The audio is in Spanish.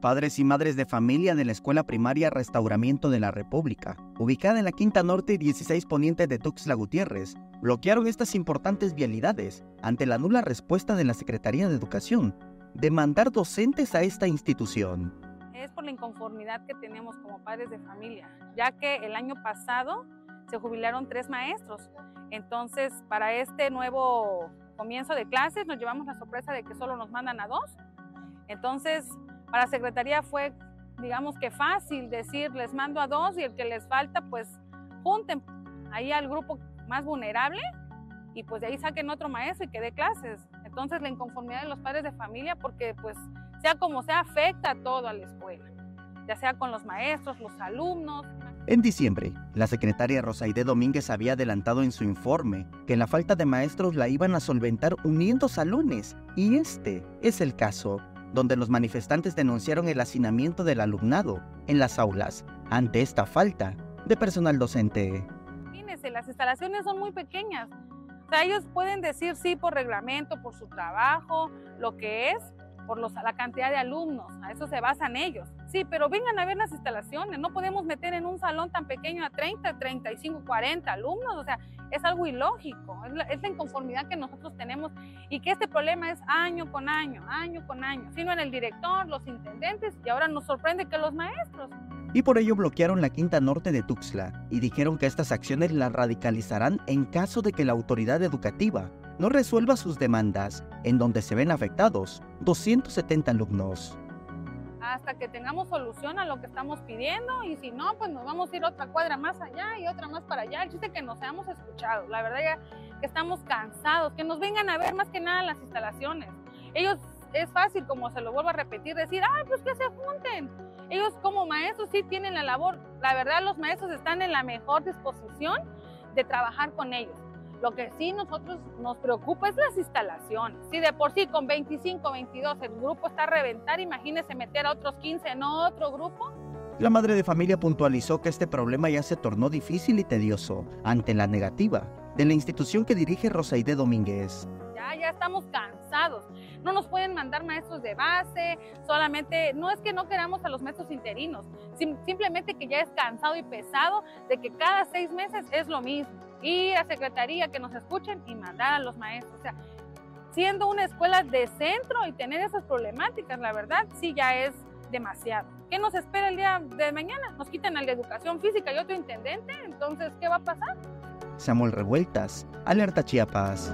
Padres y madres de familia de la Escuela Primaria Restauramiento de la República, ubicada en la Quinta Norte y 16 Poniente de Tuxtla Gutiérrez, bloquearon estas importantes vialidades ante la nula respuesta de la Secretaría de Educación de mandar docentes a esta institución. Es por la inconformidad que tenemos como padres de familia, ya que el año pasado se jubilaron tres maestros. Entonces, para este nuevo comienzo de clases nos llevamos la sorpresa de que solo nos mandan a dos. Entonces, para Secretaría fue, digamos que fácil decir, les mando a dos y el que les falta, pues junten ahí al grupo más vulnerable y pues de ahí saquen otro maestro y que dé clases. Entonces la inconformidad de los padres de familia, porque pues sea como sea, afecta todo a la escuela, ya sea con los maestros, los alumnos. En diciembre, la secretaria Rosaide Domínguez había adelantado en su informe que la falta de maestros la iban a solventar uniendo salones, y este es el caso donde los manifestantes denunciaron el hacinamiento del alumnado en las aulas ante esta falta de personal docente. Imagínense, las instalaciones son muy pequeñas. O sea, ellos pueden decir sí por reglamento, por su trabajo, lo que es, por los, la cantidad de alumnos, a eso se basan ellos. Sí, pero vengan a ver las instalaciones, no podemos meter en un salón tan pequeño a 30, 35, 40 alumnos, o sea, es algo ilógico, es la, es la inconformidad que nosotros tenemos y que este problema es año con año, año con año, sino en el director, los intendentes y ahora nos sorprende que los maestros. Y por ello bloquearon la Quinta Norte de Tuxtla y dijeron que estas acciones las radicalizarán en caso de que la autoridad educativa no resuelva sus demandas, en donde se ven afectados 270 alumnos. Hasta que tengamos solución a lo que estamos pidiendo y si no, pues nos vamos a ir otra cuadra más allá y otra más para allá. El chiste que nos hayamos escuchado. La verdad que estamos cansados, que nos vengan a ver más que nada las instalaciones. Ellos es fácil, como se lo vuelvo a repetir, decir, ah, pues que se junten. Ellos como maestros sí tienen la labor. La verdad los maestros están en la mejor disposición de trabajar con ellos lo que sí nosotros nos preocupa es las instalaciones. Si de por sí con 25, 22 el grupo está a reventar, imagínese meter a otros 15 en otro grupo. La madre de familia puntualizó que este problema ya se tornó difícil y tedioso ante la negativa de la institución que dirige Rosaide Domínguez. Ya, ya estamos cansados. No nos pueden mandar maestros de base, solamente, no es que no queramos a los maestros interinos, simplemente que ya es cansado y pesado de que cada seis meses es lo mismo y a secretaría que nos escuchen y mandar a los maestros. O sea, siendo una escuela de centro y tener esas problemáticas, la verdad, sí ya es demasiado. ¿Qué nos espera el día de mañana? Nos quitan al de educación física y otro intendente, entonces, ¿qué va a pasar? Samuel Revueltas, Alerta Chiapas.